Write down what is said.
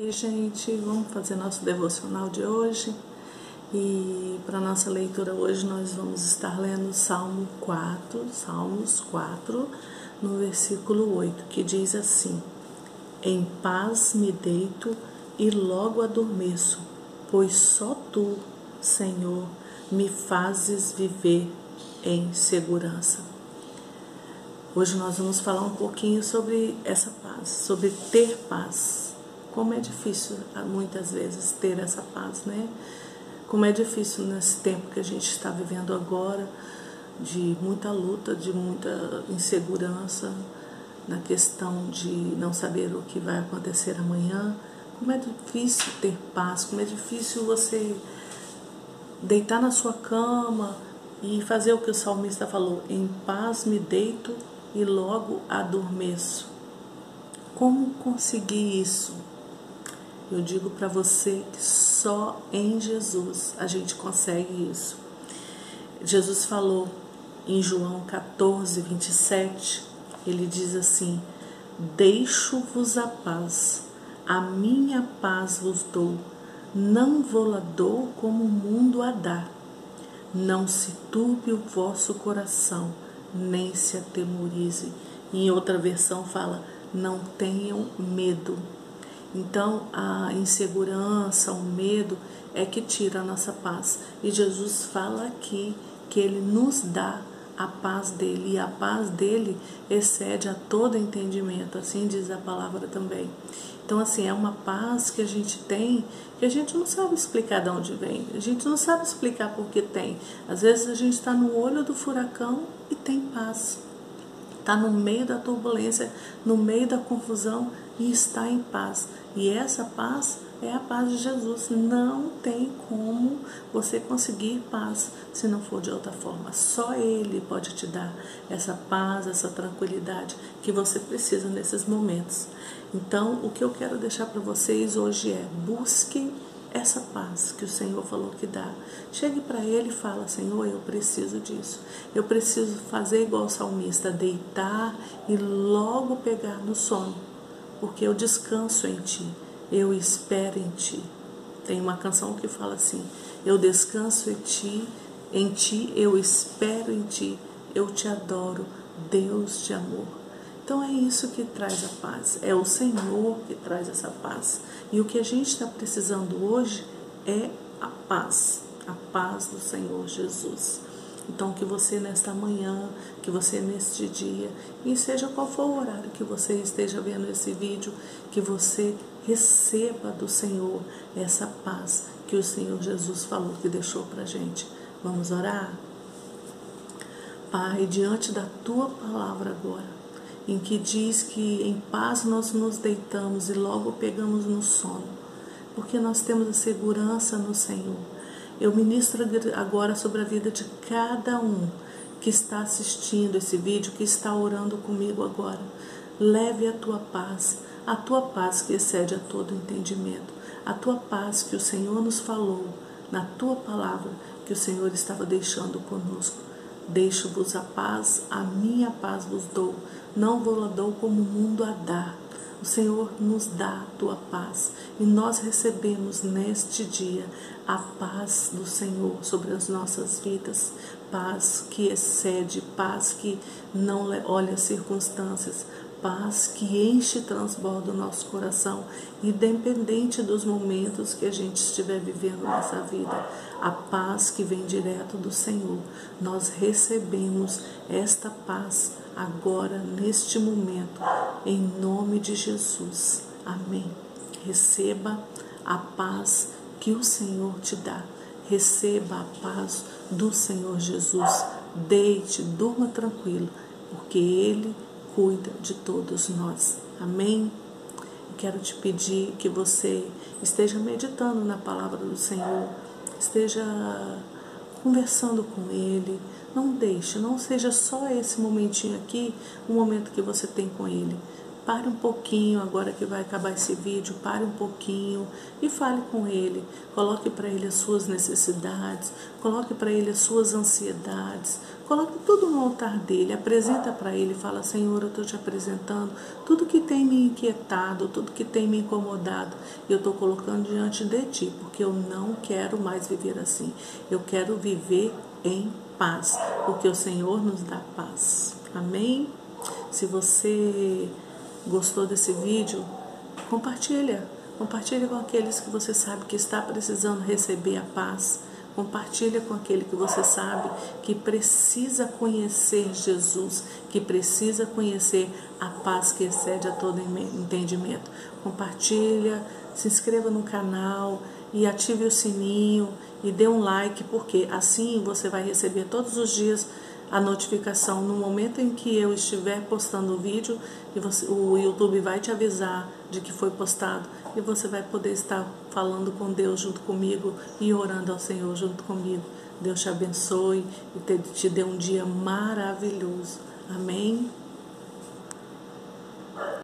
E gente, vamos fazer nosso devocional de hoje. E para nossa leitura hoje nós vamos estar lendo Salmo 4, Salmos 4, no versículo 8, que diz assim: Em paz me deito e logo adormeço, pois só tu, Senhor, me fazes viver em segurança. Hoje nós vamos falar um pouquinho sobre essa paz, sobre ter paz como é difícil ah, muitas vezes ter essa paz, né? Como é difícil nesse tempo que a gente está vivendo agora, de muita luta, de muita insegurança, na questão de não saber o que vai acontecer amanhã. Como é difícil ter paz, como é difícil você deitar na sua cama e fazer o que o salmista falou: em paz me deito e logo adormeço. Como conseguir isso? Eu digo para você que só em Jesus a gente consegue isso. Jesus falou em João 14, 27, ele diz assim: Deixo-vos a paz, a minha paz vos dou, não vou-la dou como o mundo a dá. Não se turbe o vosso coração, nem se atemorize. Em outra versão fala: Não tenham medo. Então, a insegurança, o medo é que tira a nossa paz. E Jesus fala aqui que ele nos dá a paz dele, e a paz dele excede a todo entendimento, assim diz a palavra também. Então, assim, é uma paz que a gente tem que a gente não sabe explicar de onde vem, a gente não sabe explicar por que tem. Às vezes a gente está no olho do furacão e tem paz está no meio da turbulência, no meio da confusão e está em paz. E essa paz é a paz de Jesus. Não tem como você conseguir paz se não for de outra forma. Só Ele pode te dar essa paz, essa tranquilidade que você precisa nesses momentos. Então, o que eu quero deixar para vocês hoje é: busquem essa paz que o Senhor falou que dá. Chegue para Ele e fala: Senhor, eu preciso disso. Eu preciso fazer igual o salmista, deitar e logo pegar no sono, porque eu descanso em Ti, eu espero em Ti. Tem uma canção que fala assim: Eu descanso em Ti, em Ti eu espero em Ti, eu te adoro, Deus de amor. Então é isso que traz a paz, é o Senhor que traz essa paz. E o que a gente está precisando hoje é a paz, a paz do Senhor Jesus. Então que você nesta manhã, que você neste dia, e seja qual for o horário que você esteja vendo esse vídeo, que você receba do Senhor essa paz que o Senhor Jesus falou que deixou para gente. Vamos orar? Pai, diante da tua palavra agora, em que diz que em paz nós nos deitamos e logo pegamos no sono, porque nós temos a segurança no Senhor. Eu ministro agora sobre a vida de cada um que está assistindo esse vídeo, que está orando comigo agora. Leve a tua paz, a tua paz que excede a todo entendimento, a tua paz que o Senhor nos falou na tua palavra, que o Senhor estava deixando conosco. Deixo-vos a paz, a minha paz vos dou, não vos dou como o mundo a dá. O Senhor nos dá a tua paz e nós recebemos neste dia a paz do Senhor sobre as nossas vidas, paz que excede, paz que não olha as circunstâncias, paz que enche e transborda o nosso coração, independente dos momentos que a gente estiver vivendo nessa vida. A paz que vem direto do Senhor. Nós recebemos esta paz agora, neste momento, em nome de Jesus. Amém. Receba a paz que o Senhor te dá. Receba a paz do Senhor Jesus. Deite, durma tranquilo, porque Ele cuida de todos nós. Amém? Quero te pedir que você esteja meditando na palavra do Senhor, esteja conversando com Ele. Não deixe, não seja só esse momentinho aqui, o momento que você tem com Ele. Pare um pouquinho, agora que vai acabar esse vídeo, pare um pouquinho e fale com ele. Coloque para ele as suas necessidades, coloque para ele as suas ansiedades, coloque tudo no altar dele, apresenta para ele, fala: Senhor, eu estou te apresentando tudo que tem me inquietado, tudo que tem me incomodado, eu estou colocando diante de ti, porque eu não quero mais viver assim. Eu quero viver em paz, porque o Senhor nos dá paz. Amém? Se você gostou desse vídeo, compartilha. Compartilha com aqueles que você sabe que está precisando receber a paz. Compartilha com aquele que você sabe que precisa conhecer Jesus, que precisa conhecer a paz que excede a todo entendimento. Compartilha, se inscreva no canal e ative o sininho e dê um like, porque assim você vai receber todos os dias a notificação no momento em que eu estiver postando o vídeo e você, o YouTube vai te avisar de que foi postado e você vai poder estar falando com Deus junto comigo e orando ao Senhor junto comigo. Deus te abençoe e te, te dê um dia maravilhoso. Amém?